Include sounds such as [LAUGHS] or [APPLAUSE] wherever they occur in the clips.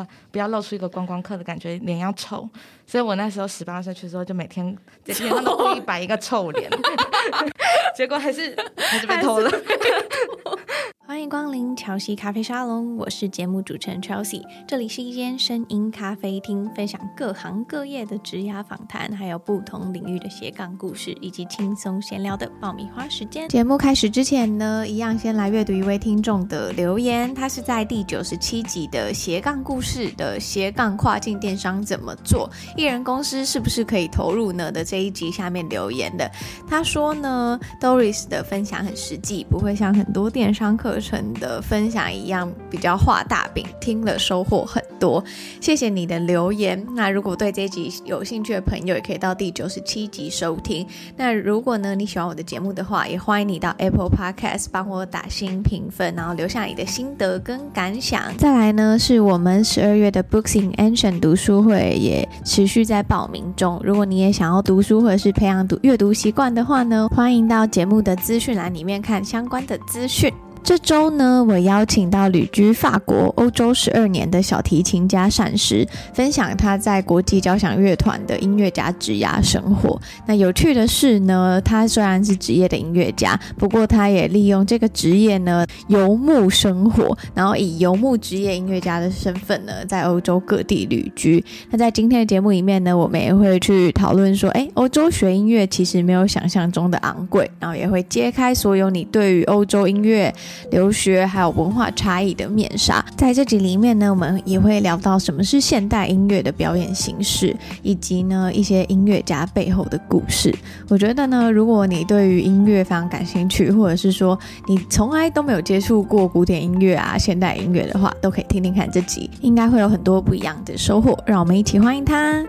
要不要露出一个观光客的感觉，脸要臭。所以我那时候十八岁去的时候，就每天在脸上都故意摆一个臭脸，[LAUGHS] 结果还是还是被偷了。[LAUGHS] 欢迎光临乔西咖啡沙龙，我是节目主持人 Chelsea。这里是一间声音咖啡厅，分享各行各业的职涯访谈，还有不同领域的斜杠故事，以及轻松闲聊的爆米花时间。节目开始之前呢，一样先来阅读一位听众的留言。他是在第九十七集的斜杠故事的斜杠跨境电商怎么做，艺人公司是不是可以投入呢的这一集下面留言的。他说呢，Doris 的分享很实际，不会像很多电商课程的分享一样比较画大饼，听了收获很多。谢谢你的留言。那如果对这集有兴趣的朋友，也可以到第九十七集收听。那如果呢，你喜欢我的节目的话，也欢迎你到 Apple Podcast 帮我打新评分，然后留下你的心得跟感想。再来呢，是我们十二月的 Books in Ancient 读书会也持续在报名中。如果你也想要读书或者是培养读阅读习惯的话呢，欢迎到节目的资讯栏里面看相关的资讯。这周呢，我邀请到旅居法国、欧洲十二年的小提琴家善石，分享他在国际交响乐团的音乐家职涯生活。那有趣的是呢，他虽然是职业的音乐家，不过他也利用这个职业呢游牧生活，然后以游牧职业音乐家的身份呢，在欧洲各地旅居。那在今天的节目里面呢，我们也会去讨论说，诶，欧洲学音乐其实没有想象中的昂贵，然后也会揭开所有你对于欧洲音乐。留学还有文化差异的面纱，在这集里面呢，我们也会聊到什么是现代音乐的表演形式，以及呢一些音乐家背后的故事。我觉得呢，如果你对于音乐非常感兴趣，或者是说你从来都没有接触过古典音乐啊、现代音乐的话，都可以听听看这集，应该会有很多不一样的收获。让我们一起欢迎他。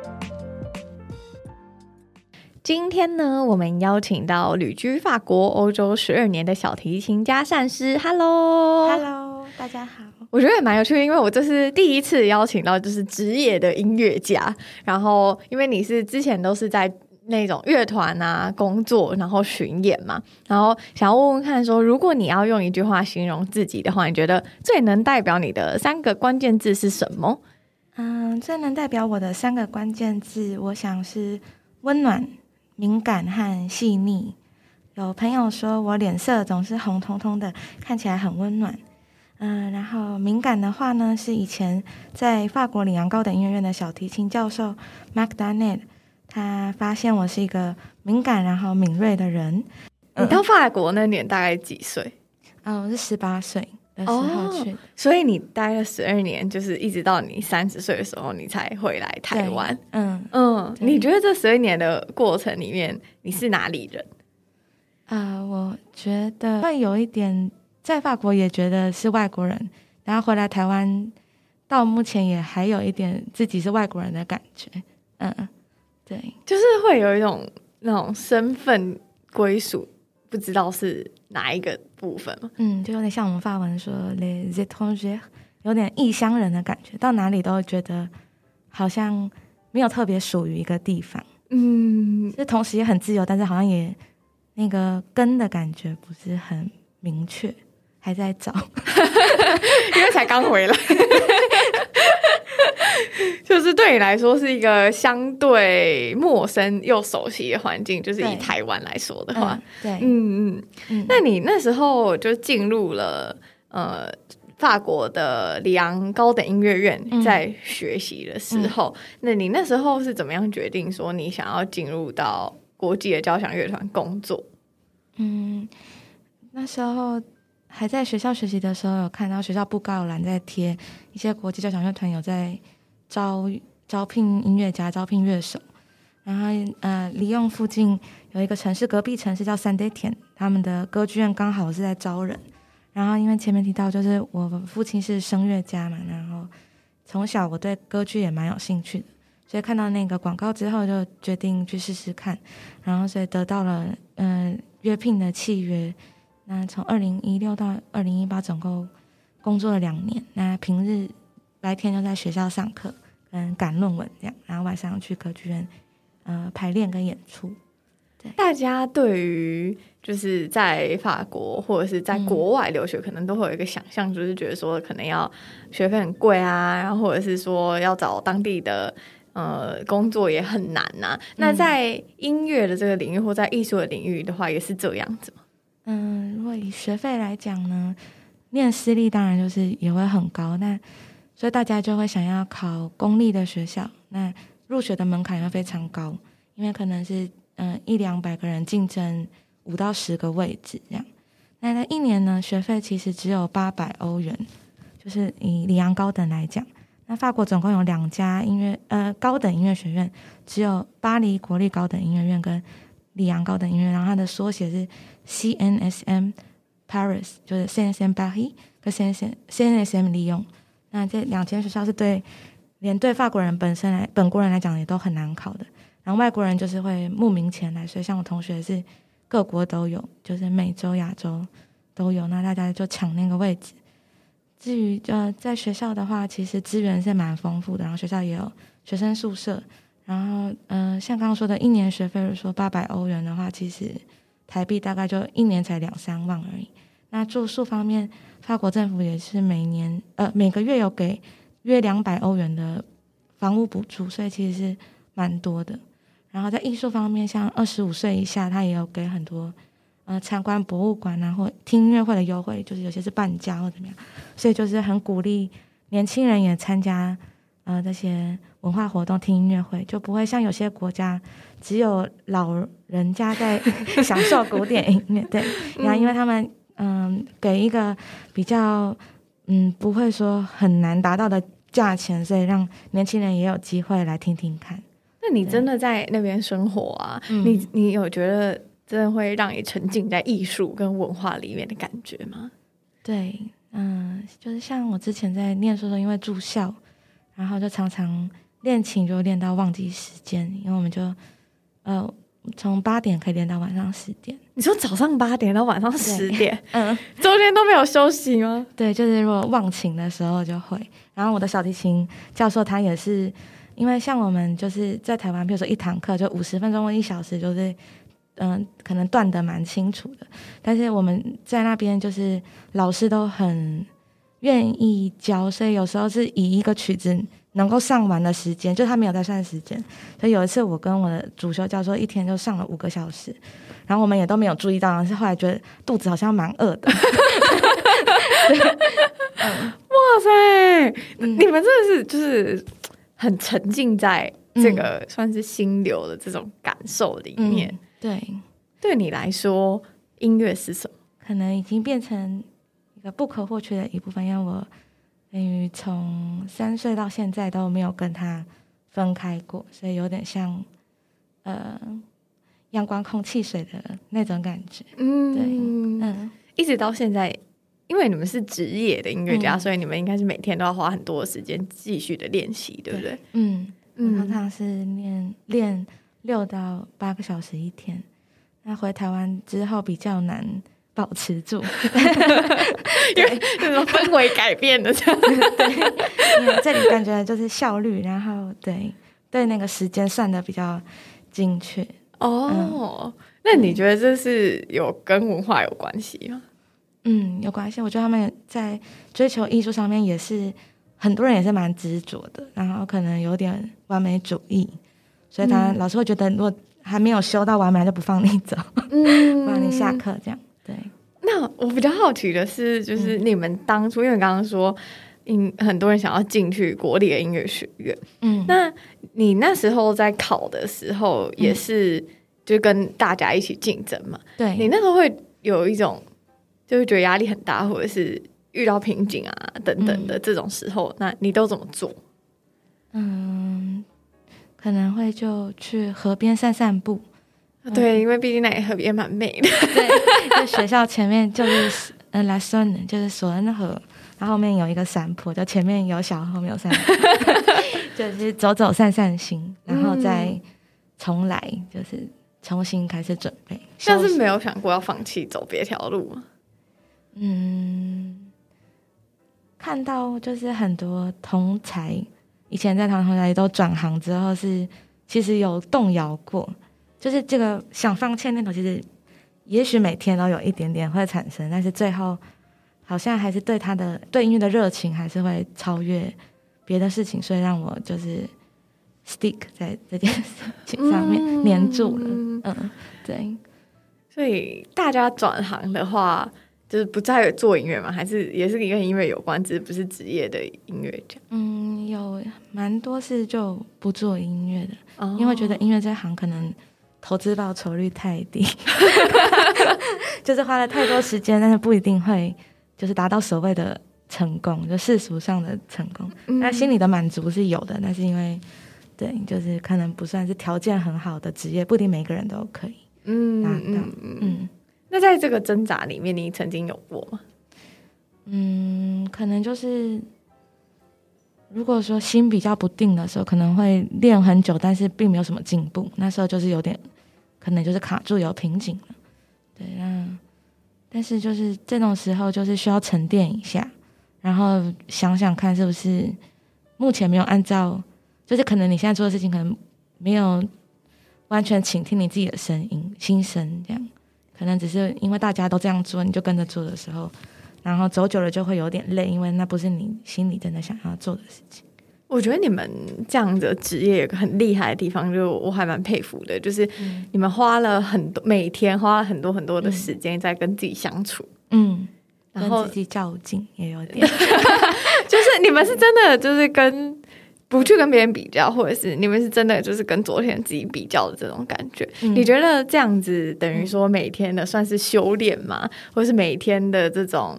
今天呢，我们邀请到旅居法国、欧洲十二年的小提琴家善师。Hello，Hello，大家好。我觉得也蛮有趣的，因为我这是第一次邀请到就是职业的音乐家。然后，因为你是之前都是在那种乐团啊工作，然后巡演嘛。然后想要问问看说，说如果你要用一句话形容自己的话，你觉得最能代表你的三个关键字是什么？嗯，最能代表我的三个关键字，我想是温暖。敏感和细腻，有朋友说我脸色总是红彤彤的，看起来很温暖。嗯、呃，然后敏感的话呢，是以前在法国里昂高等音乐院的小提琴教授 Marc Daniel，他发现我是一个敏感然后敏锐的人。你到法国那年大概几岁？嗯，我是十八岁。的时候去，哦，所以你待了十二年，就是一直到你三十岁的时候，你才回来台湾。嗯嗯，你觉得这十二年的过程里面，你是哪里人？啊、呃，我觉得会有一点在法国也觉得是外国人，然后回来台湾，到目前也还有一点自己是外国人的感觉。嗯，对，就是会有一种那种身份归属，不知道是哪一个部分？嗯，就有点像我们法文说 les étrangers，有点异乡人的感觉，到哪里都会觉得好像没有特别属于一个地方。嗯，就同时也很自由，但是好像也那个根的感觉不是很明确，还在找，[LAUGHS] [LAUGHS] 因为才刚回来。[LAUGHS] 就是对你来说是一个相对陌生又熟悉的环境，就是以台湾来说的话，对，嗯嗯。嗯。那你那时候就进入了呃法国的里昂高等音乐院，在学习的时候，嗯，那你那时候是怎么样决定说你想要进入到国际的交响乐团工作？嗯，那时候还在学校学习的时候，有看到学校布告栏在贴一些国际交响乐团有在。招招聘音乐家，招聘乐手，然后呃，利用附近有一个城市，隔壁城市叫圣蒂田，他们的歌剧院刚好是在招人。然后因为前面提到，就是我父亲是声乐家嘛，然后从小我对歌剧也蛮有兴趣的，所以看到那个广告之后，就决定去试试看。然后所以得到了嗯、呃、约聘的契约。那从二零一六到二零一八，总共工作了两年。那平日白天就在学校上课。嗯，赶论文这样，然后晚上去歌剧院，呃，排练跟演出。对，大家对于就是在法国或者是在国外留学，可能都会有一个想象，就是觉得说可能要学费很贵啊，然后或者是说要找当地的呃工作也很难呐、啊。那在音乐的这个领域或在艺术的领域的话，也是这样子吗？嗯，如果以学费来讲呢，念私立当然就是也会很高，那所以大家就会想要考公立的学校，那入学的门槛又非常高，因为可能是嗯一两百个人竞争五到十个位置这样。那那一年呢，学费其实只有八百欧元，就是以里昂高等来讲，那法国总共有两家音乐呃高等音乐学院，只有巴黎国立高等音乐院跟里昂高等音乐，然后它的缩写是 CNSM Paris，就是 CNSM Paris 和 CNSM CNSM Lyon。那这两间学校是对连对法国人本身来本国人来讲也都很难考的，然后外国人就是会慕名前来，所以像我同学是各国都有，就是美洲、亚洲都有，那大家就抢那个位置。至于呃在学校的话，其实资源是蛮丰富的，然后学校也有学生宿舍，然后嗯、像刚刚说的一年学费，如说八百欧元的话，其实台币大概就一年才两三万而已。那住宿方面，法国政府也是每年呃每个月有给约两百欧元的房屋补助，所以其实是蛮多的。然后在艺术方面，像二十五岁以下，他也有给很多呃参观博物馆啊或听音乐会的优惠，就是有些是半价或怎么样，所以就是很鼓励年轻人也参加呃这些文化活动、听音乐会，就不会像有些国家只有老人家在 [LAUGHS] 享受古典音乐，对，然后因为他们。嗯，给一个比较嗯不会说很难达到的价钱，所以让年轻人也有机会来听听看。那你真的在那边生活啊？你你有觉得真的会让你沉浸在艺术跟文化里面的感觉吗？对，嗯，就是像我之前在念书的时候，因为住校，然后就常常练琴就练到忘记时间，因为我们就呃。从八点可以练到晚上十点。你说早上八点到晚上十点，嗯，中间都没有休息吗？对，就是如果忘琴的时候就会。然后我的小提琴教授他也是，因为像我们就是在台湾，比如说一堂课就五十分钟或一小时，就是嗯，可能断的蛮清楚的。但是我们在那边就是老师都很愿意教，所以有时候是以一个曲子。能够上完的时间，就他没有在算时间。所以有一次，我跟我的主修教授一天就上了五个小时，然后我们也都没有注意到，但是后来觉得肚子好像蛮饿的。[LAUGHS] 哇塞，嗯、你们真的是就是很沉浸在这个算是心流的这种感受里面。嗯、对，对你来说，音乐是什么？可能已经变成一个不可或缺的一部分，因为我。等于从三岁到现在都没有跟他分开过，所以有点像呃阳光、空气、水的那种感觉。嗯，对，嗯，一直到现在，因为你们是职业的音乐家，嗯、所以你们应该是每天都要花很多时间继续的练习，对不对？嗯嗯，常常是练练六到八个小时一天。那回台湾之后比较难。保持住，[LAUGHS] 因为那种氛围改变了，这样。[LAUGHS] 对，因为这里感觉就是效率，然后对对那个时间算的比较精确。哦，嗯、那你觉得这是有跟文化有关系吗？嗯，有关系。我觉得他们在追求艺术上面也是很多人也是蛮执着的，然后可能有点完美主义，所以他老师会觉得如果还没有修到完美，就不放你走，嗯，[LAUGHS] 不让你下课这样。我比较好奇的是，就是你们当初，嗯、因为刚刚说，嗯，很多人想要进去国立的音乐学院，嗯，那你那时候在考的时候，也是就跟大家一起竞争嘛？对、嗯，你那时候会有一种，就是觉得压力很大，或者是遇到瓶颈啊等等的这种时候，嗯、那你都怎么做？嗯，可能会就去河边散散步。对，因为毕竟那河也蛮美的。对，就 [LAUGHS] 学校前面就是呃拉松，就是索恩河，然后后面有一个山坡，就前面有小河，后面有山坡，[LAUGHS] 就是走走散散心，然后再重来，就是重新开始准备。但是没有想过要放弃走别条路吗？嗯，看到就是很多同才以前在堂同才都转行之后是其实有动摇过。就是这个想放弃的念头，其实也许每天都有一点点会产生，但是最后好像还是对他的对音乐的热情还是会超越别的事情，所以让我就是 stick 在这件事情上面黏住了。嗯，嗯，对。所以大家转行的话，就是不再做音乐嘛，还是也是跟音乐有关，只是不是职业的音乐家。嗯，有蛮多是就不做音乐的，哦，因为觉得音乐这行可能投资报酬率太低，[LAUGHS] 就是花了太多时间，但是不一定会就是达到所谓的成功，就世俗上的成功。那，嗯，心里的满足是有的，那是因为对，就是可能不算是条件很好的职业，不一定每个人都可以。嗯嗯嗯，那在这个挣扎里面，你曾经有过吗？嗯，可能就是如果说心比较不定的时候，可能会练很久，但是并没有什么进步。那时候就是有点，可能就是卡住有瓶颈了。对，那但是就是这种时候，就是需要沉淀一下，然后想想看是不是目前没有按照，就是可能你现在做的事情可能没有。完全倾听你自己的声音、心声，这样可能只是因为大家都这样做，你就跟着做的时候，然后走久了就会有点累，因为那不是你心里真的想要做的事情。我觉得你们这样的职业有个很厉害的地方，就我还蛮佩服的，就是你们花了很多每天花了很多很多的时间在跟自己相处，嗯，然后自己较劲也有点，[LAUGHS] 就是你们是真的就是跟。不去跟别人比较，或者是你们是真的就是跟昨天自己比较的这种感觉，嗯、你觉得这样子等于说每天的算是修炼吗？或者是每天的这种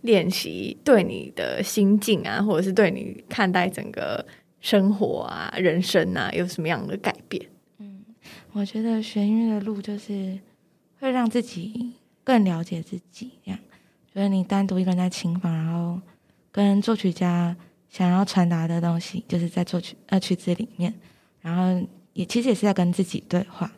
练习对你的心境啊，或者是对你看待整个生活啊、人生啊，有什么样的改变？嗯，我觉得学音乐的路就是会让自己更了解自己，这样就是你单独一个人在琴房，然后跟作曲家。想要传达的东西，就是在作曲呃曲子里面，然后也其实也是在跟自己对话，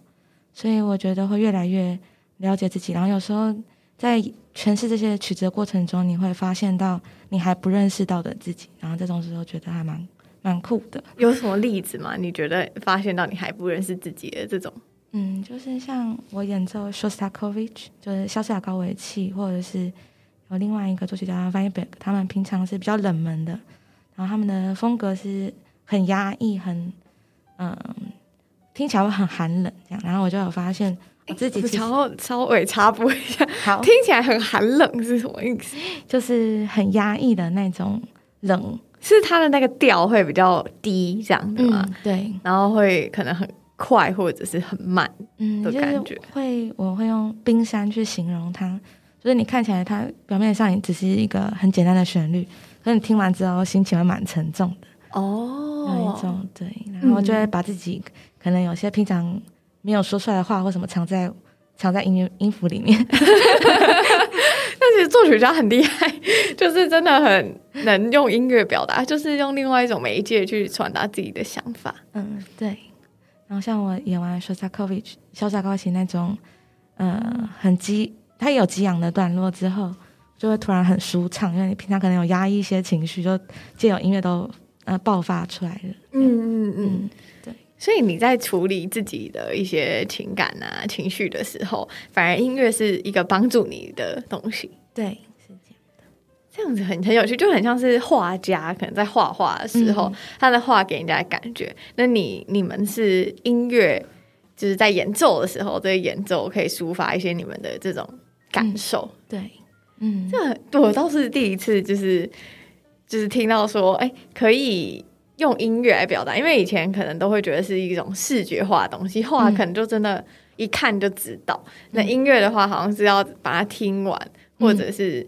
所以我觉得会越来越了解自己。然后有时候在诠释这些曲子的过程中，你会发现到你还不认识到的自己，然后这种时候觉得还蛮蛮酷的。有什么例子吗？你觉得发现到你还不认识自己的这种？嗯，就是像我演奏 Shostakovich，就是肖斯塔高维契，或者是有另外一个作曲家 Weinberg，他们平常是比较冷门的。然后他们的风格是很压抑，很嗯，听起来会很寒冷这样。然后我就有发现我自己其实稍稍微插播一下，好，听起来很寒冷是什么意思？就是很压抑的那种冷，是它的那个调会比较低这样的吗？嗯，对，然后会可能很快或者是很慢的感觉。嗯，会我会用冰山去形容它，就是你看起来它表面上也只是一个很简单的旋律。可是你听完之后，心情会蛮沉重的哦，有一种对，然后就会把自己可能有些平常没有说出来的话或什么藏在藏在音乐音符里面。[LAUGHS] 但其实作曲家很厉害，就是真的很能用音乐表达，就是用另外一种媒介去传达自己的想法。嗯，对。然后像我演完肖斯塔科维奇、萧斯塔科维奇那种，呃，很激，他有激昂的段落之后。就会突然很舒畅，因为你平常可能有压抑一些情绪，就借由音乐都呃爆发出来了。嗯嗯嗯，对。所以你在处理自己的一些情感啊、情绪的时候，反而音乐是一个帮助你的东西。对，是这样的。这样子很很有趣，就很像是画家可能在画画的时候，嗯、他的画给人家的感觉。那你你们是音乐，就是在演奏的时候，这个演奏可以抒发一些你们的这种感受。嗯、对。嗯，这我倒是第一次，就是就是听到说，哎，可以用音乐来表达。因为以前可能都会觉得是一种视觉化的东西，画可能就真的，一看就知道。嗯、那音乐的话，好像是要把它听完，嗯、或者是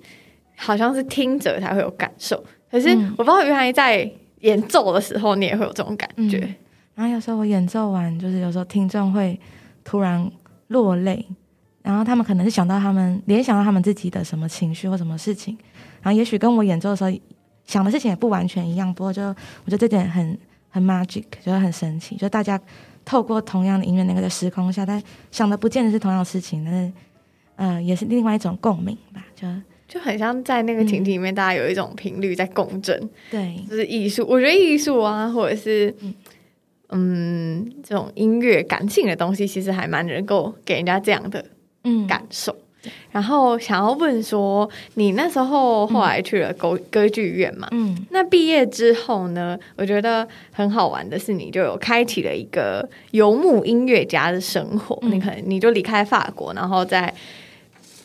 好像是听着才会有感受。可是我不知道，原来在演奏的时候，你也会有这种感觉。嗯、然后有时候我演奏完，就是有时候听众会突然落泪。然后他们可能是想到他们联想到他们自己的什么情绪或什么事情，然后也许跟我演奏的时候想的事情也不完全一样。不过就我觉得这点很很 magic，觉得很神奇。就大家透过同样的音乐那个的时空下，但想的不见得是同样的事情，但是呃也是另外一种共鸣吧。就就很像在那个情景里面，大家有一种频率在共振。对、嗯，就是艺术。我觉得艺术啊，或者是。嗯嗯，这种音乐感性的东西，其实还蛮能够给人家这样的嗯感受。嗯然后想要问说，你那时候后来去了歌歌剧院嘛？嗯，那毕业之后呢？我觉得很好玩的是，你就有开启了一个游牧音乐家的生活。嗯、你可能你就离开法国，然后在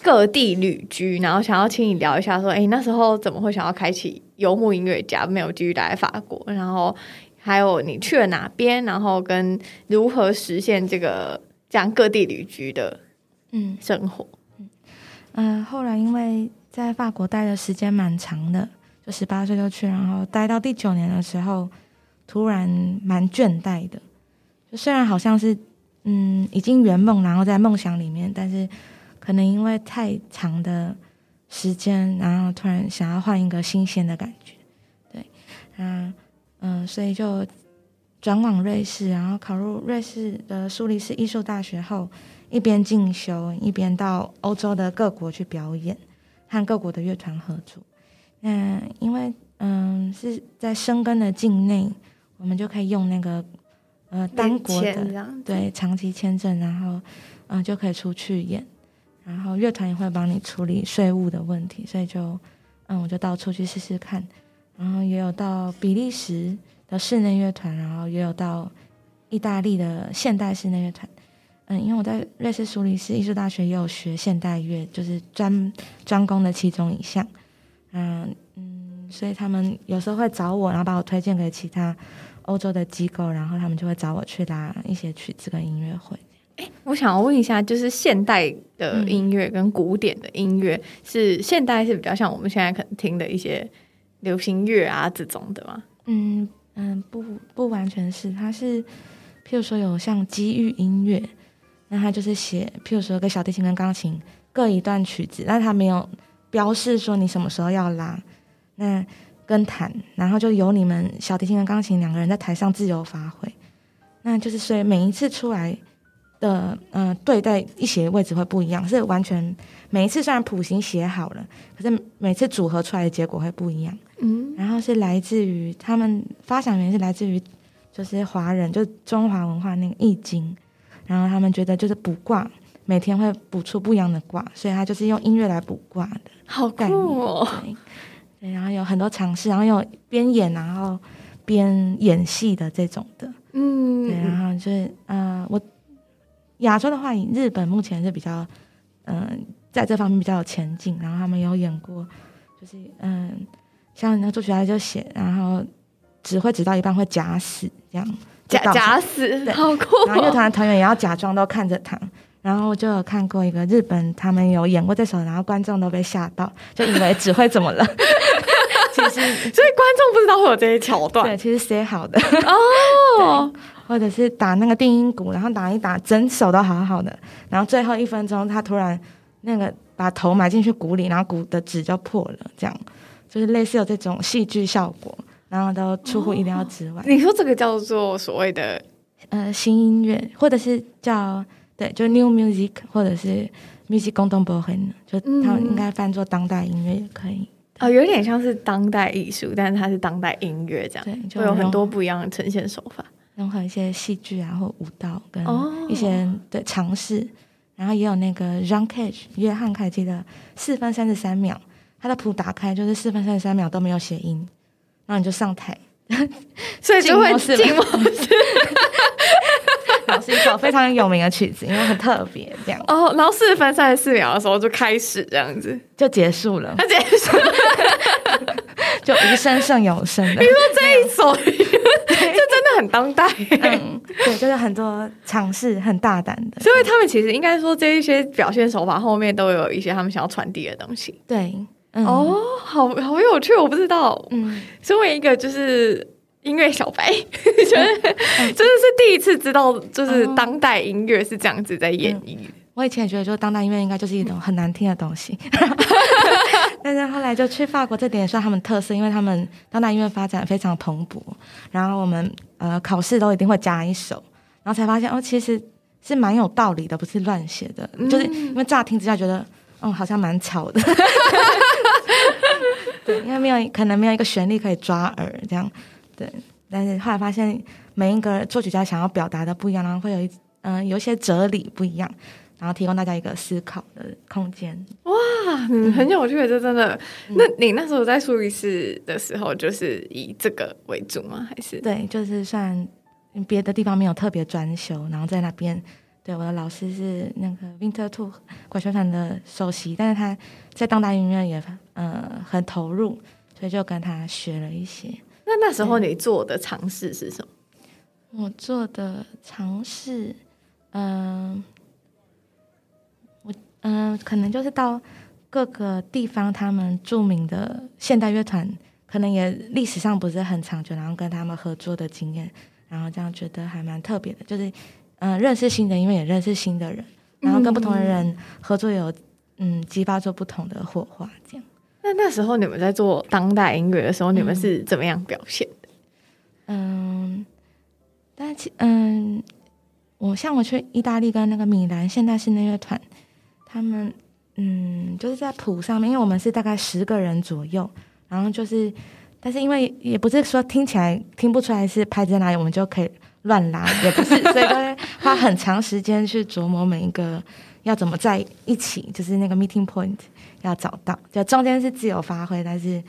各地旅居。然后想要请你聊一下，说，哎，那时候怎么会想要开启游牧音乐家？没有继续待在法国，然后还有你去了哪边？然后跟如何实现这个这样各地旅居的嗯生活？嗯、呃，后来因为在法国待的时间蛮长的，就十八岁就去，然后待到第九年的时候，突然蛮倦怠的。就虽然好像是嗯已经圆梦，然后在梦想里面，但是可能因为太长的时间，然后突然想要换一个新鲜的感觉，对，嗯嗯，所以就转往瑞士，然后考入瑞士的苏黎世艺术大学后。一边进修，一边到欧洲的各国去表演，和各国的乐团合作。那因为嗯是在生根的境内，我们就可以用那个呃单国的对长期签证，然后嗯、呃、就可以出去演，然后乐团也会帮你处理税务的问题，所以就嗯我就到处去试试看，然后也有到比利时的室内乐团，然后也有到意大利的现代室内乐团。嗯，因为我在瑞士苏黎世艺术大学也有学现代乐，就是专专攻的其中一项。嗯嗯，所以他们有时候会找我，然后把我推荐给其他欧洲的机构，然后他们就会找我去拉一些曲子跟音乐会。诶，我想要问一下，就是现代的音乐跟古典的音乐，嗯、是现代是比较像我们现在可能听的一些流行乐啊这种的吗？嗯嗯，不不完全是，它是譬如说有像机遇音乐。那他就是写，譬如说，给小提琴跟钢琴各一段曲子，但他没有标示说你什么时候要拉，那跟弹，然后就由你们小提琴跟钢琴两个人在台上自由发挥，那就是所以每一次出来的，嗯、呃，对待一些位置会不一样，是完全每一次虽然谱型写好了，可是每次组合出来的结果会不一样，嗯，然后是来自于他们发想源是来自于就是华人，就中华文化那个易经。然后他们觉得就是卜卦，每天会卜出不一样的卦，所以他就是用音乐来卜卦的，好酷哦！对，对，然后有很多尝试，然后有边演然后边演戏的这种的，嗯，对，然后就是呃，我亚洲的话，日本目前是比较嗯、呃，在这方面比较有前景，然后他们有演过，就是嗯、呃，像那作曲家就写，然后只会指到一半会假死这样。假假死，对好酷、哦！然后乐团的团员也要假装都看着他，然后我就有看过一个日本，他们有演过这首，然后观众都被吓到，就以为只会怎么了。[LAUGHS] 其实，[LAUGHS] 所以观众不知道会有这些桥段。对，其实写好的哦，[LAUGHS] 或者是打那个定音鼓，然后打一打，整首都好好的，然后最后一分钟他突然那个把头埋进去鼓里，然后鼓的纸就破了，这样就是类似有这种戏剧效果。然后都出乎意料之外。哦。你说这个叫做所谓的呃新音乐，或者是叫对，就 new music，或者是 music contemporaine，就他们应该翻作当代音乐也可以。哦，有点像是当代艺术，但是它是当代音乐这样，对，就有很多不一样的呈现手法，融合一些戏剧啊或舞蹈跟一些、哦、对尝试，然后也有那个 John Cage 约翰凯基的四分三十三秒，他的谱打开就是四分三十三秒都没有谐音。然后你就上台，[LAUGHS] 所以就会静默式。然后是 [LAUGHS] 一首非常有名的曲子，因为很特别，这样。哦，然后四分三十四秒的时候就开始这样子，就结束了。它结束了，[LAUGHS] 就无声胜有声的。你说这一首，这真的很当代。嗯，对，就是很多尝试，很大胆的。所以他们其实应该说，这一些表现手法后面都有一些他们想要传递的东西。对。嗯、哦，好好有趣，我不知道。嗯，身为一个就是音乐小白，觉 [LAUGHS] 得真的是第一次知道，就是当代音乐是这样子在演绎、嗯。我以前也觉得，就当代音乐应该就是一种很难听的东西，[LAUGHS] 但是后来就去法国，这点也算他们特色，因为他们当代音乐发展非常蓬勃。然后我们呃考试都一定会加一首，然后才发现哦，其实是蛮有道理的，不是乱写的。嗯、就是因为乍听之下觉得，哦，好像蛮吵的。[LAUGHS] 对，因为没有可能没有一个旋律可以抓耳，这样，对，但是后来发现每一个作曲家想要表达的不一样，然后会有一嗯、呃、有一些哲理不一样，然后提供大家一个思考的空间。哇，嗯，很有趣，这真的。嗯、那你那时候在苏黎世的时候，就是以这个为主吗？还是对，就是算别的地方没有特别专修，然后在那边。对，我的老师是那个 Winterthur 管弦团的首席，但是他在当代音乐也呃很投入，所以就跟他学了一些。那那时候你做的尝试是什么？我做的尝试，嗯、呃，我嗯、呃，可能就是到各个地方，他们著名的现代乐团，可能也历史上不是很长久，然后跟他们合作的经验，然后这样觉得还蛮特别的，就是。嗯，认识新的因为，也认识新的人，然后跟不同的人合作有，有嗯激发出不同的火花。这样。那那时候你们在做当代音乐的时候，你们是怎么样表现的？嗯，但其嗯，我像我去意大利跟那个米兰现代室内乐团，他们嗯就是在谱上面，因为我们是大概十个人左右，然后就是，但是因为也不是说听起来听不出来是拍在哪里，我们就可以。乱拉也不是，所以都会花很长时间去琢磨每一个要怎么在一起，就是那个 meeting point 要找到，就中间是自由发挥，但是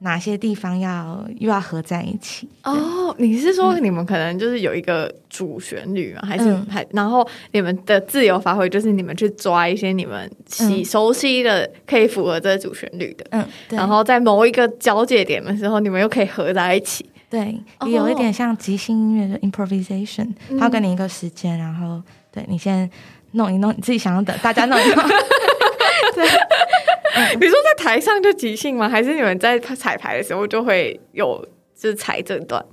哪些地方要又要合在一起。哦，你是说你们可能就是有一个主旋律吗？嗯、还是还然后你们的自由发挥就是你们去抓一些你们喜熟悉的，可以符合这个主旋律的，嗯，然后在某一个交界点的时候，你们又可以合在一起。对，也有一点像即兴音乐的 improvisation，他给你一个时间，然后对你先弄一弄你自己想要的，大家弄一弄。[LAUGHS] 对，比如说在台上就即兴吗？还是你们在彩排的时候就会有就是踩这段？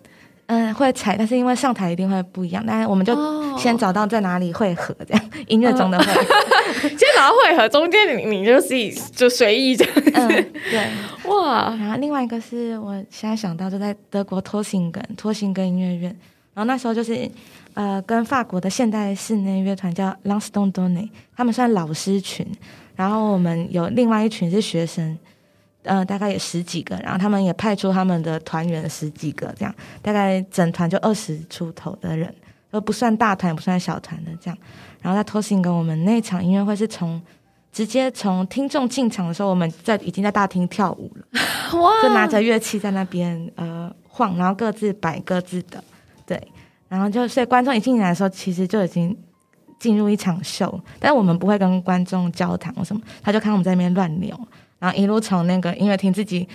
嗯，会踩，但是因为上台一定会不一样。但是我们就先找到在哪里汇合，这样音乐中的汇合，[LAUGHS] 先找到汇合，中间你你就自己就随意这样子。嗯，对，哇。然后另外一个是我现在想到就在德国托辛根托辛根音乐院，然后那时候就是呃跟法国的现代室内乐团叫 l a n s t o n Donné，他们算老师群，然后我们有另外一群是学生。呃，大概有十几个，然后他们也派出他们的团员十几个，这样大概整团就二十出头的人，都不算大团也不算小团的这样。然后在托辛根我们那场音乐会是从直接从听众进场的时候，我们在已经在大厅跳舞了，哇！就拿着乐器在那边呃晃，然后各自摆各自的，对，然后就所以观众一进来的时候，其实就已经进入一场秀，但是我们不会跟观众交谈或什么，他就看我们在那边乱扭。然后一路从那个音乐厅自己，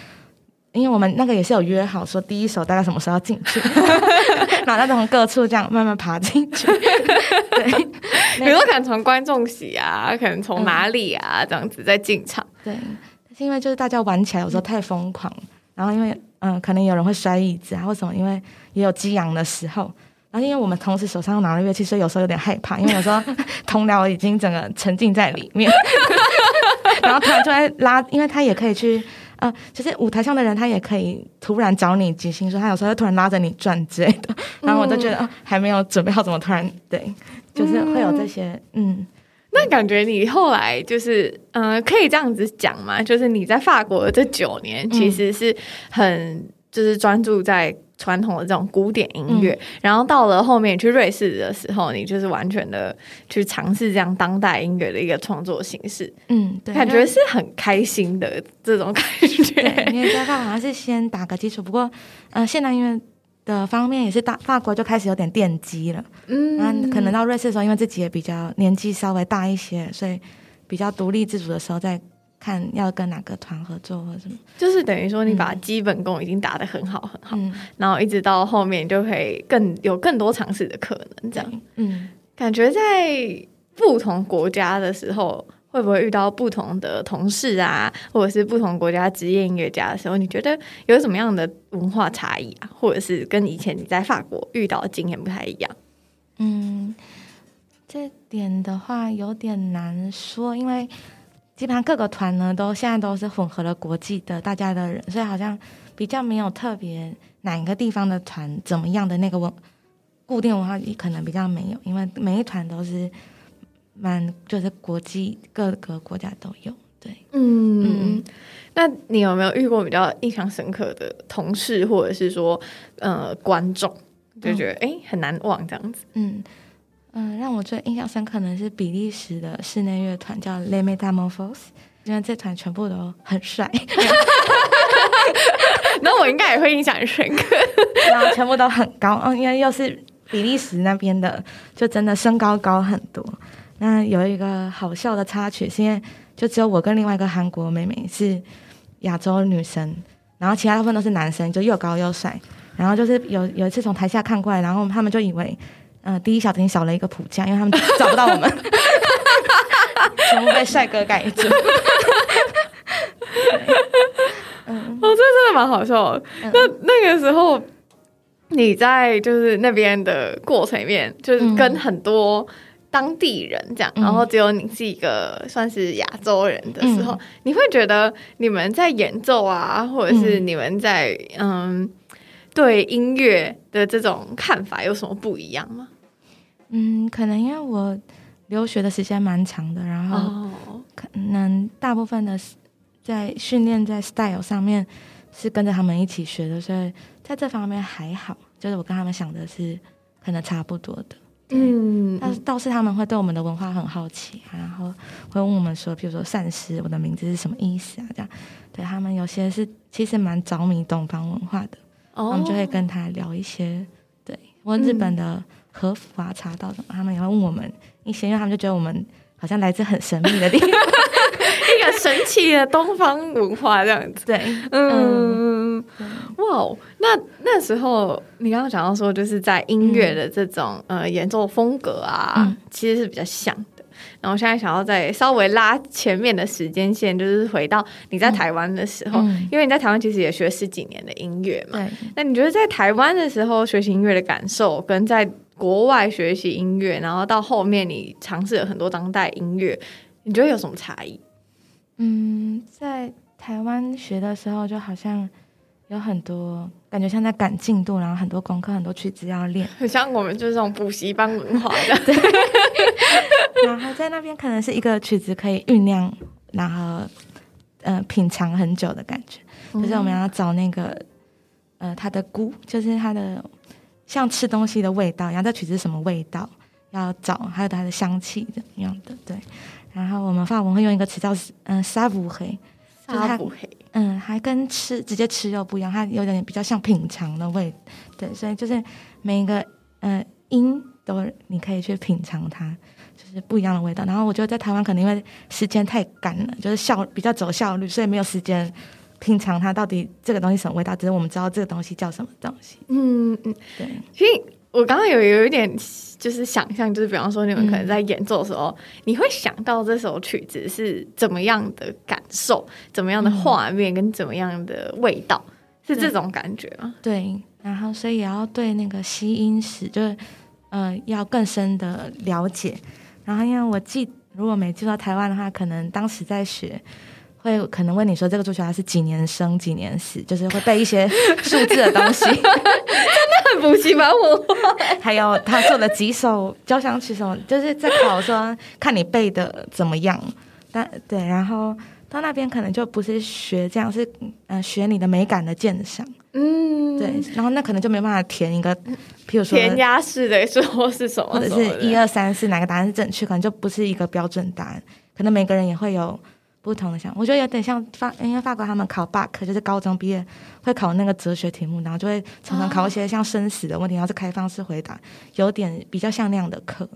因为我们那个也是有约好说第一首大概什么时候要进去，[LAUGHS] 然后再从各处这样慢慢爬进去。[LAUGHS] 对，比如说可能从观众席啊，可能从哪里啊、嗯、这样子再进场。对，但是因为就是大家玩起来有时候太疯狂，嗯、然后因为嗯、呃、可能有人会摔椅子啊或什么，因为也有激昂的时候。然后因为我们同时手上拿了乐器，所以有时候有点害怕，因为有时候 [LAUGHS] 同僚已经整个沉浸在里面。[LAUGHS] 然后突然就会拉，因为他也可以去，呃，就是舞台上的人，他也可以突然找你即兴，说他有时候会突然拉着你转之类的。然后我就觉得，哦，还没有准备好，怎么突然对，就是会有这些，嗯。那感觉你后来就是，嗯、呃，可以这样子讲吗？就是你在法国的这九年，其实是很就是专注在。传统的这种古典音乐，嗯、然后到了后面去瑞士的时候，你就是完全的去尝试这样当代音乐的一个创作形式。嗯，对，感觉是很开心的这种感觉。[LAUGHS] 对，因为在法国好像是先打个基础，不过呃，现代音乐的方面也是大法国就开始有点奠基了。嗯，那可能到瑞士的时候，因为自己也比较年纪稍微大一些，所以比较独立自主的时候再。看要跟哪个团合作或者什么，就是等于说你把基本功已经打得很好很好，嗯、然后一直到后面就可以更有更多尝试的可能，这样。嗯，感觉在不同国家的时候，会不会遇到不同的同事啊，或者是不同国家职业音乐家的时候，你觉得有什么样的文化差异啊，或者是跟以前你在法国遇到的经验不太一样？嗯，这点的话有点难说，因为。基本上各个团呢，都现在都是混合了国际的大家的人，所以好像比较没有特别哪一个地方的团怎么样的那个文固定文化，可能比较没有，因为每一团都是蛮就是国际各个国家都有。对，嗯嗯。那你有没有遇过比较印象深刻的同事，或者是说呃观众，就觉得哎、嗯欸、很难忘这样子？嗯嗯，让我最印象深刻的是比利时的室内乐团叫 Les Metamorphoses，因为这团全部都很帅。[LAUGHS] 那我应该也会印象很深刻，[LAUGHS] 然后全部都很高，嗯，因为又是比利时那边的，就真的身高高很多。那有一个好笑的插曲，是因为就只有我跟另外一个韩国妹妹是。亚洲女生，然后其他部分都是男生，就又高又帅。然后就是有有一次从台下看过来，然后他们就以为，呃，第一小节少了一个普架，因为他们找不到我们，[LAUGHS] 全部被帅哥盖住。嗯，哦，这真的蛮好笑的。嗯、那那个时候你在就是那边的过程里面，就是跟很多。当地人这样，然后只有你是一个算是亚洲人的时候，嗯、你会觉得你们在演奏啊，或者是你们在嗯，嗯对音乐的这种看法有什么不一样吗？嗯，可能因为我留学的时间蛮长的，然后可能大部分的在训练在 style 上面是跟着他们一起学的，所以在这方面还好，就是我跟他们想的是可能差不多的。嗯，但是倒是他们会对我们的文化很好奇，然后会问我们说，比如说善师，我的名字是什么意思啊？这样，对他们有些是其实蛮着迷东方文化的，哦、我们就会跟他聊一些，对，问日本的和服啊、茶道什么，他们也会问我们一些，因为他们就觉得我们好像来自很神秘的地方，[LAUGHS] 一个神奇的东方文化这样子。对，嗯。哇哦，那那时候你刚刚讲到说，就是在音乐的这种、嗯、呃演奏风格啊，嗯、其实是比较像的。然后现在想要再稍微拉前面的时间线，就是回到你在台湾的时候，嗯、因为你在台湾其实也学十几年的音乐嘛。那你觉得在台湾的时候学习音乐的感受，跟在国外学习音乐，然后到后面你尝试了很多当代音乐，你觉得有什么差异？嗯，在台湾学的时候，就好像。有很多感觉像在赶进度，然后很多功课、很多曲子要练，[LAUGHS] 很像我们就是这种补习班文化的。对。[LAUGHS] 然后在那边可能是一个曲子可以酝酿，然后呃品尝很久的感觉。就是我们要找那个呃它的菇，就是它的像吃东西的味道，然后这曲子是什么味道要找，还有它的香气怎么样的。对。然后我们法文会用一个词叫嗯沙布黑。沙布黑。嗯，还跟吃直接吃肉不一样，它有点比较像品尝的味，对，所以就是每一个呃音都你可以去品尝它，就是不一样的味道。然后我觉得在台湾可能因为时间太赶了，就是效比较走效率，所以没有时间品尝它到底这个东西什么味道，只是我们知道这个东西叫什么东西。嗯嗯，对，所以我刚刚有有一点。就是想象，就是比方说你们可能在演奏的时候，嗯、你会想到这首曲子是怎么样的感受，怎么样的画面，跟怎么样的味道，嗯、是这种感觉吗？对，然后所以也要对那个吸音史，就是呃，要更深的了解。然后因为我记，如果没记错台湾的话，可能当时在学。会可能问你说这个作曲家是几年生几年死，就是会背一些数字的东西，[LAUGHS] 真的很补习班文化。还有他做了几首交响曲什么，就是在考说看你背的怎么样。但对，然后到那边可能就不是学这样，是嗯、呃、学你的美感的鉴赏。嗯，对，然后那可能就没办法填一个，譬如说填鸭式的说是什么，或者是一二三四哪个答案是正确，可能就不是一个标准答案。可能每个人也会有。不同的想，我觉得有点像法，因为法国他们考 Bac 就是高中毕业会考那个哲学题目，然后就会常常考一些像生死的问题，然后是开放式回答，有点比较像那样的课。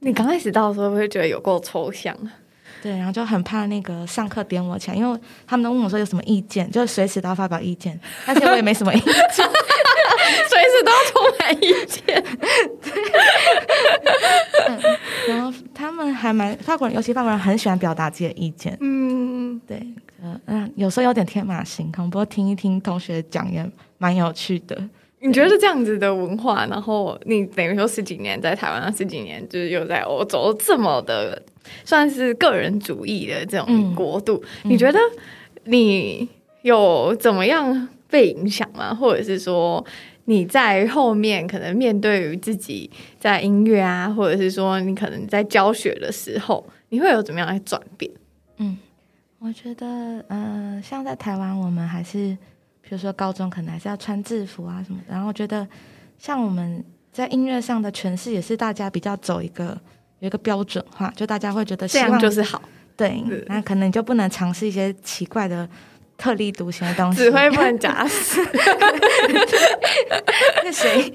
你刚开始到的时候会觉得有够抽象，对，然后就很怕那个上课点我起来，因为他们都问我说有什么意见，就随时都要发表意见，而且我也没什么意见，[LAUGHS] 随时都要充满意见。[LAUGHS] 然后他们还蛮法国人，尤其法国人很喜欢表达自己的意见。嗯，对，嗯、呃，有时候有点天马行空，不过听一听同学讲也蛮有趣的。你觉得这样子的文化，然后你等于说十几年在台湾，十几年就是又在欧洲这么的算是个人主义的这种国度，嗯、你觉得你有怎么样被影响吗？或者是说？你在后面可能面对于自己在音乐啊，或者是说你可能在教学的时候，你会有怎么样的转变？嗯，我觉得，呃，像在台湾，我们还是，比如说高中可能还是要穿制服啊什么的。然后我觉得，像我们在音乐上的诠释，也是大家比较走一个有一个标准化，就大家会觉得这样就是好。对，那可能你就不能尝试一些奇怪的。特立独行的东西，指挥不能假死。[LAUGHS] 那谁？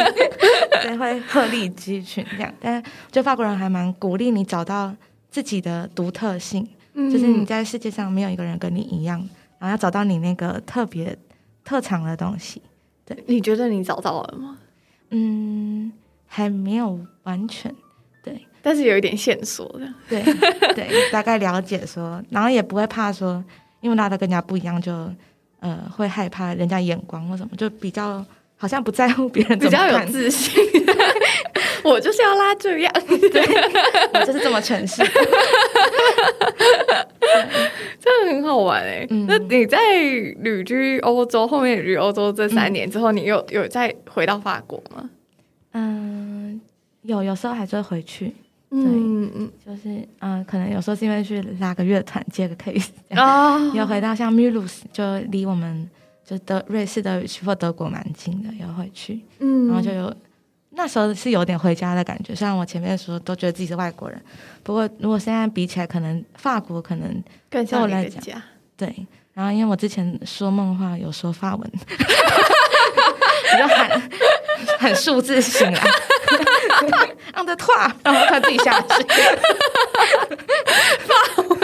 [LAUGHS] 谁会鹤立鸡群这样？但就法国人还蛮鼓励你找到自己的独特性，嗯、就是你在世界上没有一个人跟你一样，然后要找到你那个特别特长的东西。对，你觉得你找到了吗？嗯，还没有完全对，但是有一点线索的。对对，大概了解说，然后也不会怕说。因为大家都跟人家不一样，就呃会害怕人家眼光或什么，就比较好像不在乎别人比较有自信。[LAUGHS] 我就是要拉这样，[LAUGHS] 对，我就是这么诚实，[LAUGHS] 这样很好玩哎、欸。嗯、那你在旅居欧洲，后面旅居欧洲这三年之后，嗯、你有有再回到法国吗？嗯，有，有时候还是会回去。嗯嗯，就是嗯、呃，可能有时候是因为去拉个乐团接个 case，哦，又回到像 Mulhouse 就离我们就德瑞士的去或德国蛮近的，又回去，嗯，然后就有那时候是有点回家的感觉。虽然我前面说都觉得自己是外国人，不过如果现在比起来，可能法国可能更像我来讲，对。然后因为我之前说梦话有说法文，[LAUGHS] 我就喊 [LAUGHS] 很数字型啊。让他退，然后他自己下去。法文，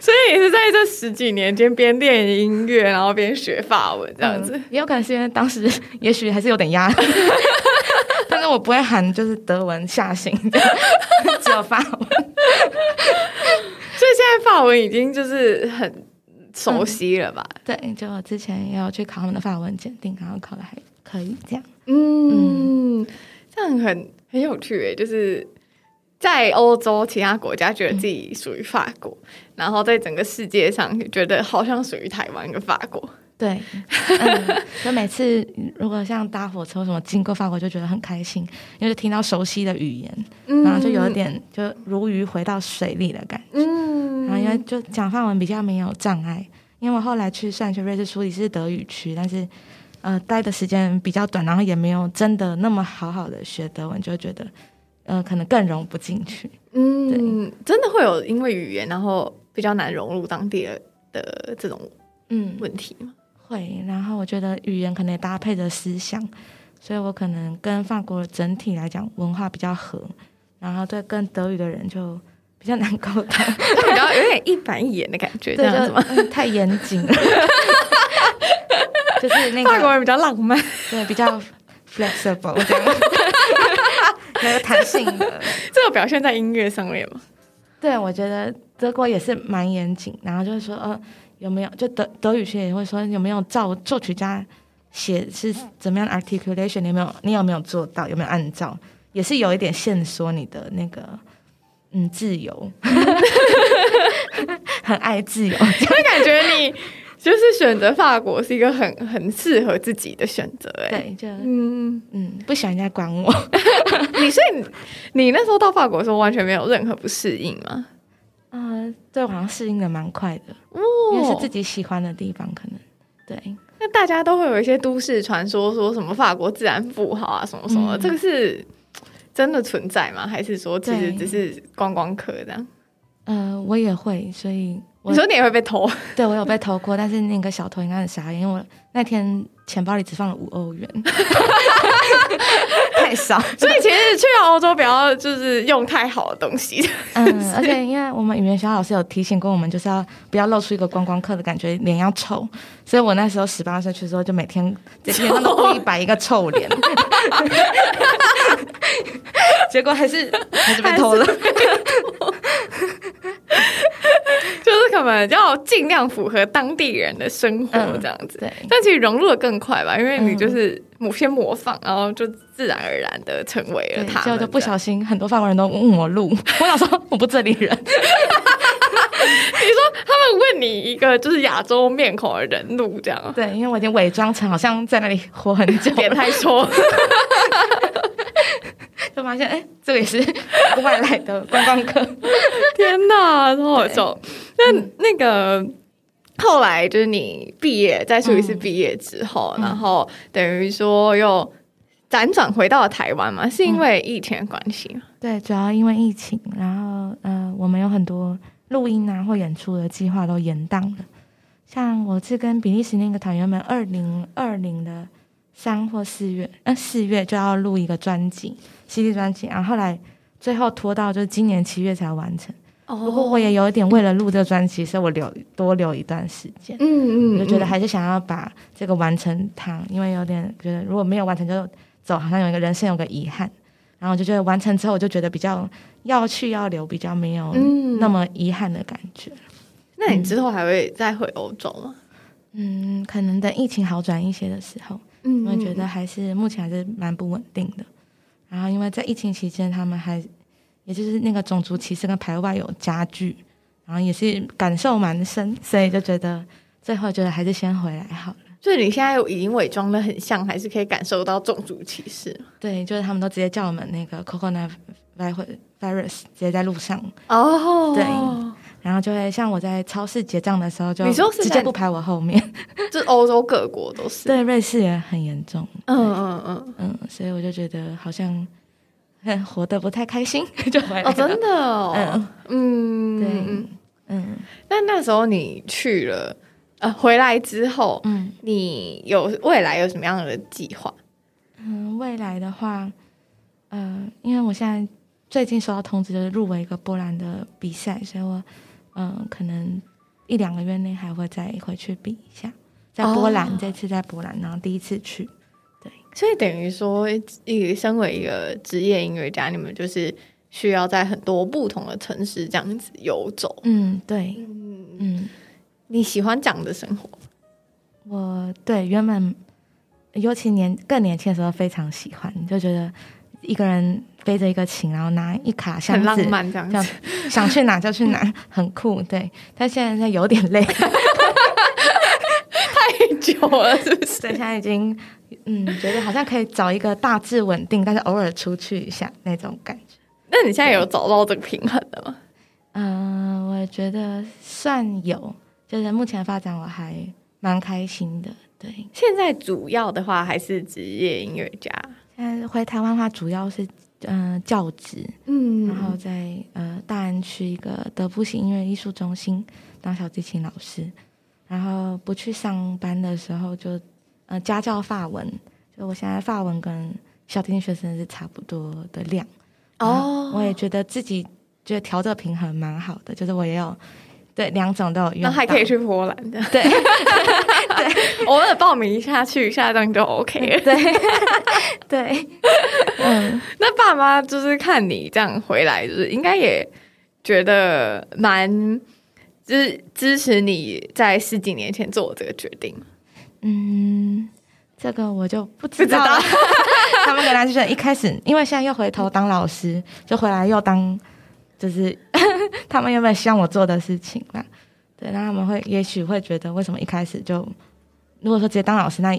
所以也是在这十几年间边练音乐，然后边学法文这样子。嗯、也有可能是因为当时也许还是有点压力，[LAUGHS] 但是我不会喊就是德文下行，只有法文。所以现在法文已经就是很熟悉了吧？嗯、对，就我之前也有去考他们的法文检定，然后考的还可以这样。嗯。嗯 [LAUGHS] 这样很很有趣诶，就是在欧洲其他国家觉得自己属于法国，嗯、然后在整个世界上觉得好像属于台湾跟法国。对，[LAUGHS] 嗯，就每次如果像搭火车什么经过法国，就觉得很开心，因为听到熟悉的语言，嗯、然后就有点就如鱼回到水里的感觉。嗯，然后因为就讲法文比较没有障碍，因为我后来去算学瑞士处理是德语区，但是。呃，待的时间比较短，然后也没有真的那么好好的学德文，就觉得，呃，可能更融不进去。嗯，真的会有因为语言然后比较难融入当地的的这种嗯问题吗？会，然后我觉得语言可能也搭配着思想，所以我可能跟法国整体来讲文化比较合，然后对跟德语的人就比较难沟通，[LAUGHS] 然后有点一板一眼的感觉，这样子吗？太严谨了。[LAUGHS] 就是那个法国人比较浪漫，对，比较 flexible，这样，有个弹性的。这个表现在音乐上面吗？对，我觉得德国也是蛮严谨，然后就是说，呃，有没有就德德语区也会说有没有照作曲家写是怎么样的 articulation，你有没有你有没有做到，有没有按照，也是有一点限缩你的那个嗯自由，[LAUGHS] 很爱自由，就感觉你。就是选择法国是一个很很适合自己的选择，哎，对，就嗯嗯，不喜欢人家管我。[LAUGHS] 你是你，你那时候到法国的时候完全没有任何不适应吗？啊、呃，对，好像适应的蛮快的，哦，因为是自己喜欢的地方，可能对。那大家都会有一些都市传说，说什么法国治安不好啊，什么什么，嗯、这个是真的存在吗？还是说其实只是观光客这样？呃，我也会，所以。你说你也会被偷？[LAUGHS] 对，我有被偷过，但是那个小偷应该很傻眼，因为我那天钱包里只放了五欧元，[LAUGHS] 太少。所以其实去到欧洲不要就是用太好的东西。嗯，而且因为我们语言学校老师有提醒过我们，就是要不要露出一个观光客的感觉，脸要臭。所以我那时候十八岁去的时候，就每天在脸上都故意摆一个臭脸，[LAUGHS] 结果还是还是被偷了。[LAUGHS] 就是可能要尽量符合当地人的生活这样子。但其实融入的更快吧，因为你就是某些模仿，然后就自然而然的成为了他。就就不小心，很多法国人都问我路，我想说我不这里人。[LAUGHS] 你说他们问你一个就是亚洲面孔的人路这样？对，因为我已经伪装成好像在那里活很久，别太说。[LAUGHS] 就发现，哎、欸，这个也是外来的观光客。天哪，超好笑！对那那个后来就是你毕业，在苏黎世毕业之后，嗯、然后等于说又辗转回到了台湾嘛？是因为疫情的关系吗？对，主要因为疫情，然后呃，我们有很多录音啊或演出的计划都延宕了。像我是跟比利时那个团员们，二零二零的三或四月，呃，四月就要录一个专辑，CD 专辑，然后后来最后拖到就是今年七月才完成。不过我也有一点为了录这个专辑，所以我留多留一段时间。嗯嗯，嗯，我就觉得还是想要把这个完成它，因为有点觉得如果没有完成就走，好像有一个人生有个遗憾。然后我就觉得完成之后，我就觉得比较要去要留，比较没有那么遗憾的感觉。嗯、那你之后还会再回欧洲吗？嗯，可能等疫情好转一些的时候，嗯，我觉得还是目前还是蛮不稳定的。然后因为在疫情期间，他们还。也就是那个种族歧视跟排外有加剧，然后也是感受蛮深，所以就觉得最后觉得还是先回来好了。所以你现在已经伪装的很像，还是可以感受到种族歧视？对，就是他们都直接叫我们那个 coconut virus，直接在路上哦。对，然后就会像我在超市结账的时候，就直接不排我后面。[LAUGHS] 就欧洲各国都是，对，瑞士也很严重。嗯嗯嗯嗯，所以我就觉得好像。活得不太开心，[LAUGHS] 就回来。哦，真的哦，嗯，嗯对，嗯。那那时候你去了，呃，回来之后，嗯，你有未来有什么样的计划？嗯，未来的话，嗯、呃，因为我现在最近收到通知，就是入围一个波兰的比赛，所以我，嗯、呃，可能一两个月内还会再回去比一下，在波兰，哦、这次在波兰，然后第一次去。所以等于说，一身为一个职业音乐家，你们就是需要在很多不同的城市这样子游走。嗯，对，嗯。嗯，你喜欢这样的生活？我对原本尤其年更年轻的时候非常喜欢，就觉得一个人背着一个琴，然后拿一卡箱子，很浪漫这样子，想去哪就去哪，很酷。对，但现在有点累，太久了，是不是？对，现在已经。嗯，觉得好像可以找一个大致稳定，但是偶尔出去一下那种感觉。那你现在有找到这个平衡的吗？嗯、呃，我觉得算有，就是目前发展我还蛮开心的。对，现在主要的话还是职业音乐家。现在回台湾的话，主要是嗯、呃、教职，嗯，然后在呃大安区一个德布西音乐艺术中心当小提琴老师，然后不去上班的时候就。呃，家教法文，就我现在法文跟小提琴学生是差不多的量哦。我也觉得自己觉得调这个平衡蛮好的，就是我也有对两种都有用。那还可以去波兰的，[LAUGHS] 对 [LAUGHS] 对，偶尔报名一下去一下，这样就 OK 了。[LAUGHS] 对对，嗯，那爸妈就是看你这样回来，就是应该也觉得蛮支支持你在十几年前做这个决定。嗯，这个我就不知道了。知道他们可能就是一开始，因为现在又回头当老师，就回来又当，就是 [LAUGHS] 他们原本希望我做的事情嘛。对，那他们会也许会觉得，为什么一开始就如果说直接当老师，那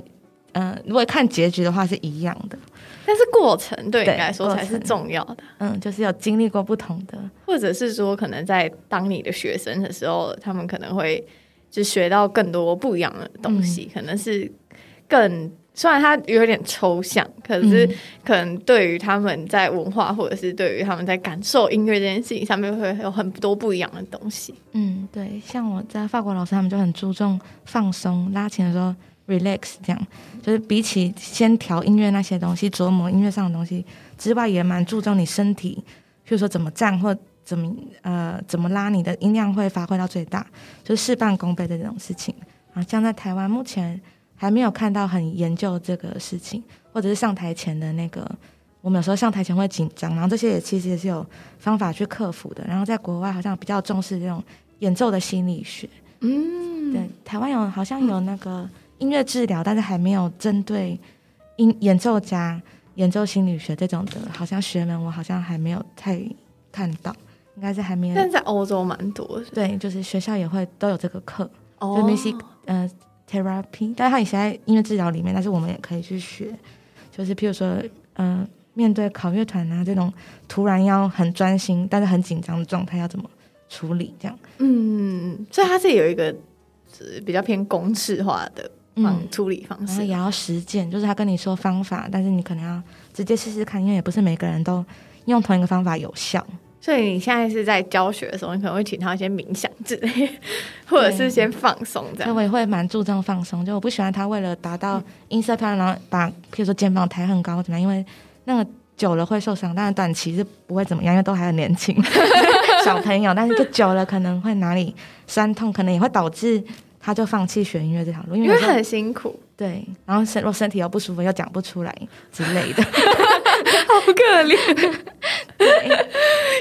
嗯、呃，如果看结局的话是一样的，但是过程对你来说才是重要的。嗯，就是有经历过不同的，或者是说，可能在当你的学生的时候，他们可能会。就学到更多不一样的东西，嗯、可能是更虽然它有点抽象，可是可能对于他们在文化或者是对于他们在感受音乐这件事情上面，会有很多不一样的东西。嗯，对，像我在法国老师，他们就很注重放松，拉琴的时候 relax，这样就是比起先调音乐那些东西，琢磨音乐上的东西之外，也蛮注重你身体，譬如说怎么站或。怎么呃怎么拉你的音量会发挥到最大，就是事半功倍的这种事情啊。像在台湾目前还没有看到很研究这个事情，或者是上台前的那个，我们有时候上台前会紧张，然后这些也其实也是有方法去克服的。然后在国外好像比较重视这种演奏的心理学，嗯，对，台湾有好像有那个音乐治疗，但是还没有针对音演奏家演奏心理学这种的，好像学门我好像还没有太看到。应该是还没有，但在欧洲蛮多。对，就是学校也会都有这个课，哦、就 music 呃 therapy，但是它以前在音乐治疗里面，但是我们也可以去学，就是譬如说，嗯、呃，面对考乐团啊这种突然要很专心，但是很紧张的状态，要怎么处理这样。嗯，所以它是有一个比较偏公式化的方、嗯、处理方式，然后也要实践，就是他跟你说方法，但是你可能要直接试试看，因为也不是每个人都用同一个方法有效。所以你现在是在教学的时候，你可能会请他先冥想之类，或者是先放松这样。我也会蛮注重放松，就我不喜欢他为了达到音色漂亮，然后把譬如说肩膀抬很高怎么样？因为那个久了会受伤，但是短期是不会怎么样，因为都还很年轻，[LAUGHS] 小朋友。但是就久了可能会哪里酸痛，可能也会导致他就放弃学音乐这条路，因为很辛苦。对，然后身若身体又不舒服，又讲不出来之类的，[LAUGHS] [LAUGHS] 好可怜。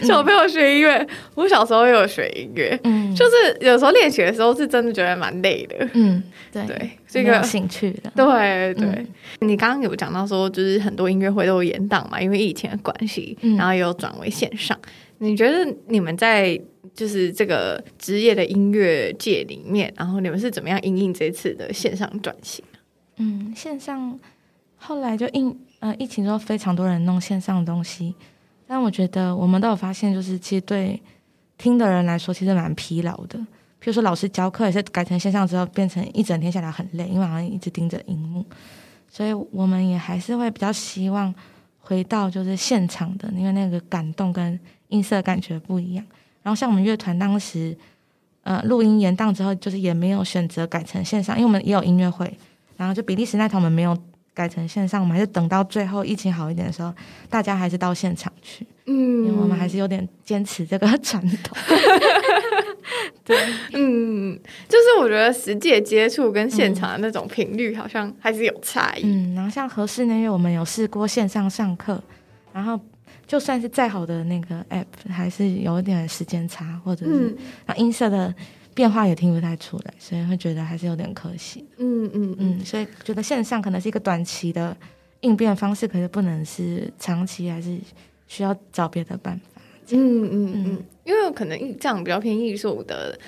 小朋友学音乐，嗯、我小时候也有学音乐，嗯，就是有时候练习的时候是真的觉得蛮累的，嗯，对对，这个兴趣的，对对。嗯、你刚刚有讲到说，就是很多音乐会都有延档嘛，因为疫情的关系，嗯、然后也有转为线上。你觉得你们在就是这个职业的音乐界里面，然后你们是怎么样应应这次的线上转型？嗯，线上后来就因呃疫情之后，非常多人弄线上的东西。但我觉得我们都有发现，就是其实对听的人来说，其实蛮疲劳的。比如说老师教课也是改成线上之后，变成一整天下来很累，因为好像一直盯着荧幕。所以我们也还是会比较希望回到就是现场的，因为那个感动跟音色感觉不一样。然后像我们乐团当时呃录音延档之后，就是也没有选择改成线上，因为我们也有音乐会。然后就比利时那场我们没有。改成线上，我们还是等到最后疫情好一点的时候，大家还是到现场去。嗯，因为我们还是有点坚持这个传统。[LAUGHS] 对，嗯，就是我觉得实际的接触跟现场的那种频率好像还是有差异。嗯，然后像和室内乐，我们有试过线上上课，然后就算是再好的那个 app，还是有一点时间差，或者是啊音色的。变化也听不太出来，所以会觉得还是有点可惜。嗯嗯嗯，所以觉得线上可能是一个短期的应变方式，可是不能是长期，还是需要找别的办法。嗯嗯嗯，嗯因为可能这样比较偏艺术的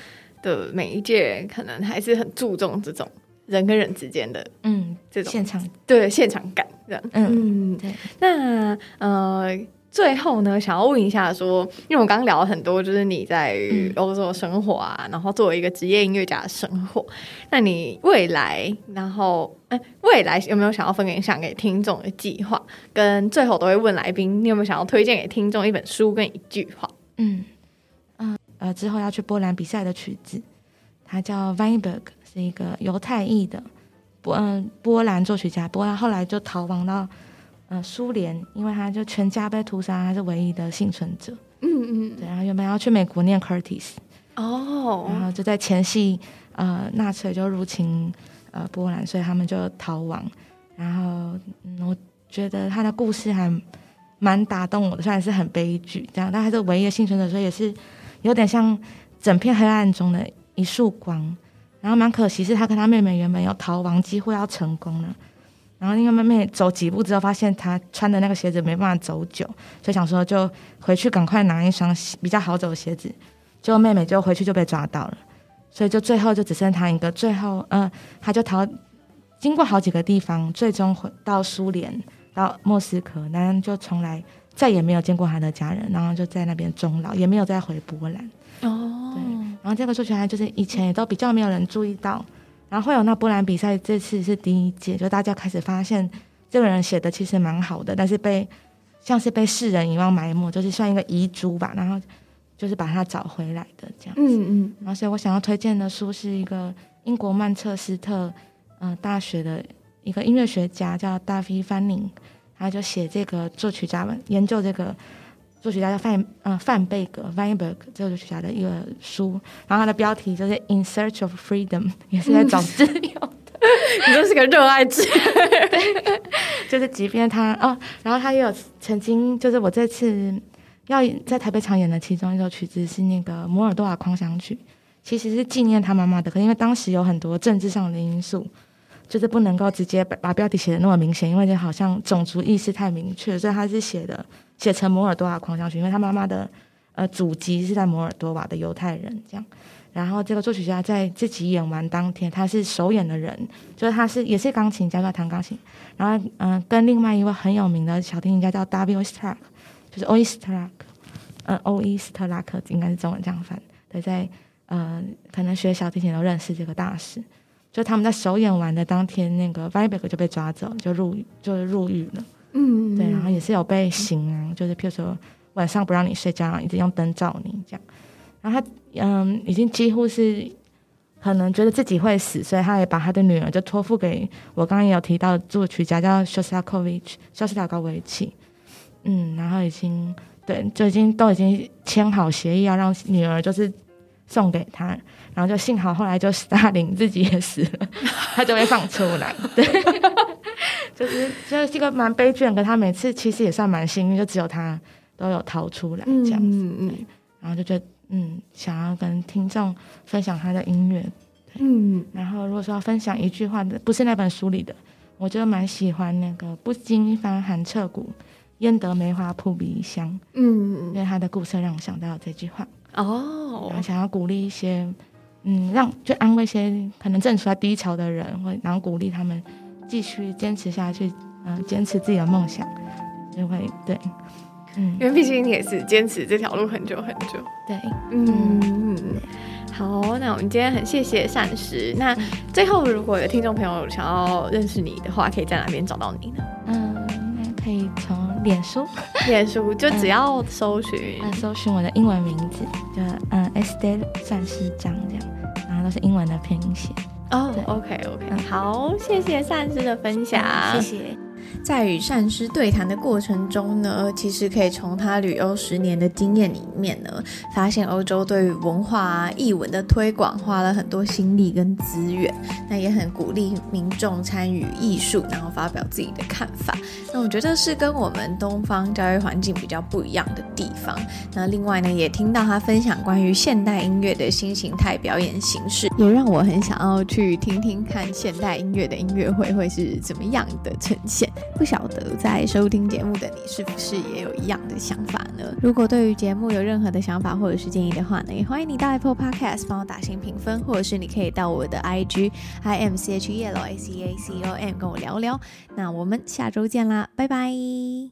的媒介，可能还是很注重这种人跟人之间的嗯这种现场对现场感这样。嗯，对。那呃。最后呢，想要问一下，说，因为我刚刚聊了很多，就是你在欧洲生活啊，嗯、然后作为一个职业音乐家的生活，那你未来，然后，哎，未来有没有想要分享给听众的计划？跟最后都会问来宾，你有没有想要推荐给听众一本书跟一句话？嗯，嗯，呃，之后要去波兰比赛的曲子，它叫 Weinberg，是一个犹太裔的波嗯波兰作曲家，波兰后来就逃亡到。呃，苏联，因为他就全家被屠杀，他是唯一的幸存者。嗯嗯，对，然后原本要去美国念 Curtis，哦，然后就在前夕，呃，纳粹就入侵呃波兰，所以他们就逃亡。然后，嗯，我觉得他的故事还蛮打动我的，虽然是很悲剧，这样，但他是唯一的幸存者，所以也是有点像整片黑暗中的一束光。然后蛮可惜，是他跟他妹妹原本有逃亡机会要成功了。然后那个妹妹走几步之后，发现她穿的那个鞋子没办法走久，所以想说就回去赶快拿一双比较好走的鞋子。结果妹妹就回去就被抓到了，所以就最后就只剩她一个。最后，嗯，她就逃，经过好几个地方，最终回到苏联，到莫斯科，但就从来再也没有见过她的家人，然后就在那边终老，也没有再回波兰。哦，对。然后这个数学家，就是以前也都比较没有人注意到。然后会有那波兰比赛，这次是第一届，就大家开始发现这个人写的其实蛮好的，但是被像是被世人遗忘埋没，就是算一个遗珠吧。然后就是把他找回来的这样子。嗯嗯。然后所以我想要推荐的书是一个英国曼彻斯特嗯、呃、大学的一个音乐学家叫 David Fanning，他就写这个作曲家们研究这个。作曲家叫范呃范贝格 Weinberg 这个作曲家的一个书，然后他的标题就是 In Search of Freedom，也是在找自由的。[LAUGHS] 你就是个热爱者，就是即便他哦，然后他也有曾经，就是我这次要在台北场演的其中一首曲子是那个摩尔多瓦狂想曲，其实是纪念他妈妈的，可是因为当时有很多政治上的因素，就是不能够直接把标题写的那么明显，因为就好像种族意识太明确，所以他是写的。写成摩尔多瓦狂想曲，因为他妈妈的呃祖籍是在摩尔多瓦的犹太人，这样。然后这个作曲家在自己演完当天，他是首演的人，就是他是也是钢琴家，在弹钢琴。然后嗯、跟另外一位很有名的小提琴家叫 W Oistrakh，就是 Oistrakh，呃，欧伊斯特拉克应该是中文这样翻。对，在呃可能学小提琴都认识这个大师。就他们在首演完的当天，那个 Weber 就被抓走，就入就是入狱了。嗯，对，然后也是有被刑啊，就是譬如说晚上不让你睡觉，然后一直用灯照你这样。然后他嗯，已经几乎是可能觉得自己会死，所以他也把他的女儿就托付给我刚刚也有提到作曲家叫肖斯塔科维奇，肖斯塔科维奇。嗯，然后已经对，就已经都已经签好协议，要让女儿就是送给他。然后就幸好后来就斯大林自己也死了，他就被放出来。对，[LAUGHS] 就是就是一个蛮悲剧的，可他每次其实也算蛮幸运，就只有他都有逃出来这样子。嗯嗯。然后就觉得嗯，想要跟听众分享他的音乐。嗯。然后如果说要分享一句话的，不是那本书里的，我就蛮喜欢那个“不经一番寒彻骨，焉得梅花扑鼻香”。嗯。因为他的故事让我想到这句话。哦。然后想要鼓励一些。嗯，让就安慰一些可能正处在低潮的人，或然后鼓励他们继续坚持下去，嗯、呃，坚持自己的梦想，就会对，嗯，因为毕竟你也是坚持这条路很久很久，对，嗯嗯，好，那我们今天很谢谢善诗。那最后，如果有听众朋友想要认识你的话，可以在哪边找到你呢？嗯，那可以从脸书，脸书就只要搜寻，嗯，搜寻我的英文名字，就嗯，Estelle 善诗张这样。然后都是英文的拼音写哦。Oh, OK OK，、嗯、好，谢谢善师的分享，谢谢。在与善师对谈的过程中呢，其实可以从他旅欧十年的经验里面呢，发现欧洲对于文化啊、艺文的推广花了很多心力跟资源，那也很鼓励民众参与艺术，然后发表自己的看法。那我觉得是跟我们东方教育环境比较不一样的地方。那另外呢，也听到他分享关于现代音乐的新形态表演形式，也让我很想要去听听看现代音乐的音乐会会是怎么样的呈现。不晓得在收听节目的你是不是也有一样的想法呢？如果对于节目有任何的想法或者是建议的话呢，也欢迎你到 Apple Podcast 帮我打新评分，或者是你可以到我的 IG I M C H E L S E A C O M 跟我聊聊。那我们下周见啦，拜拜。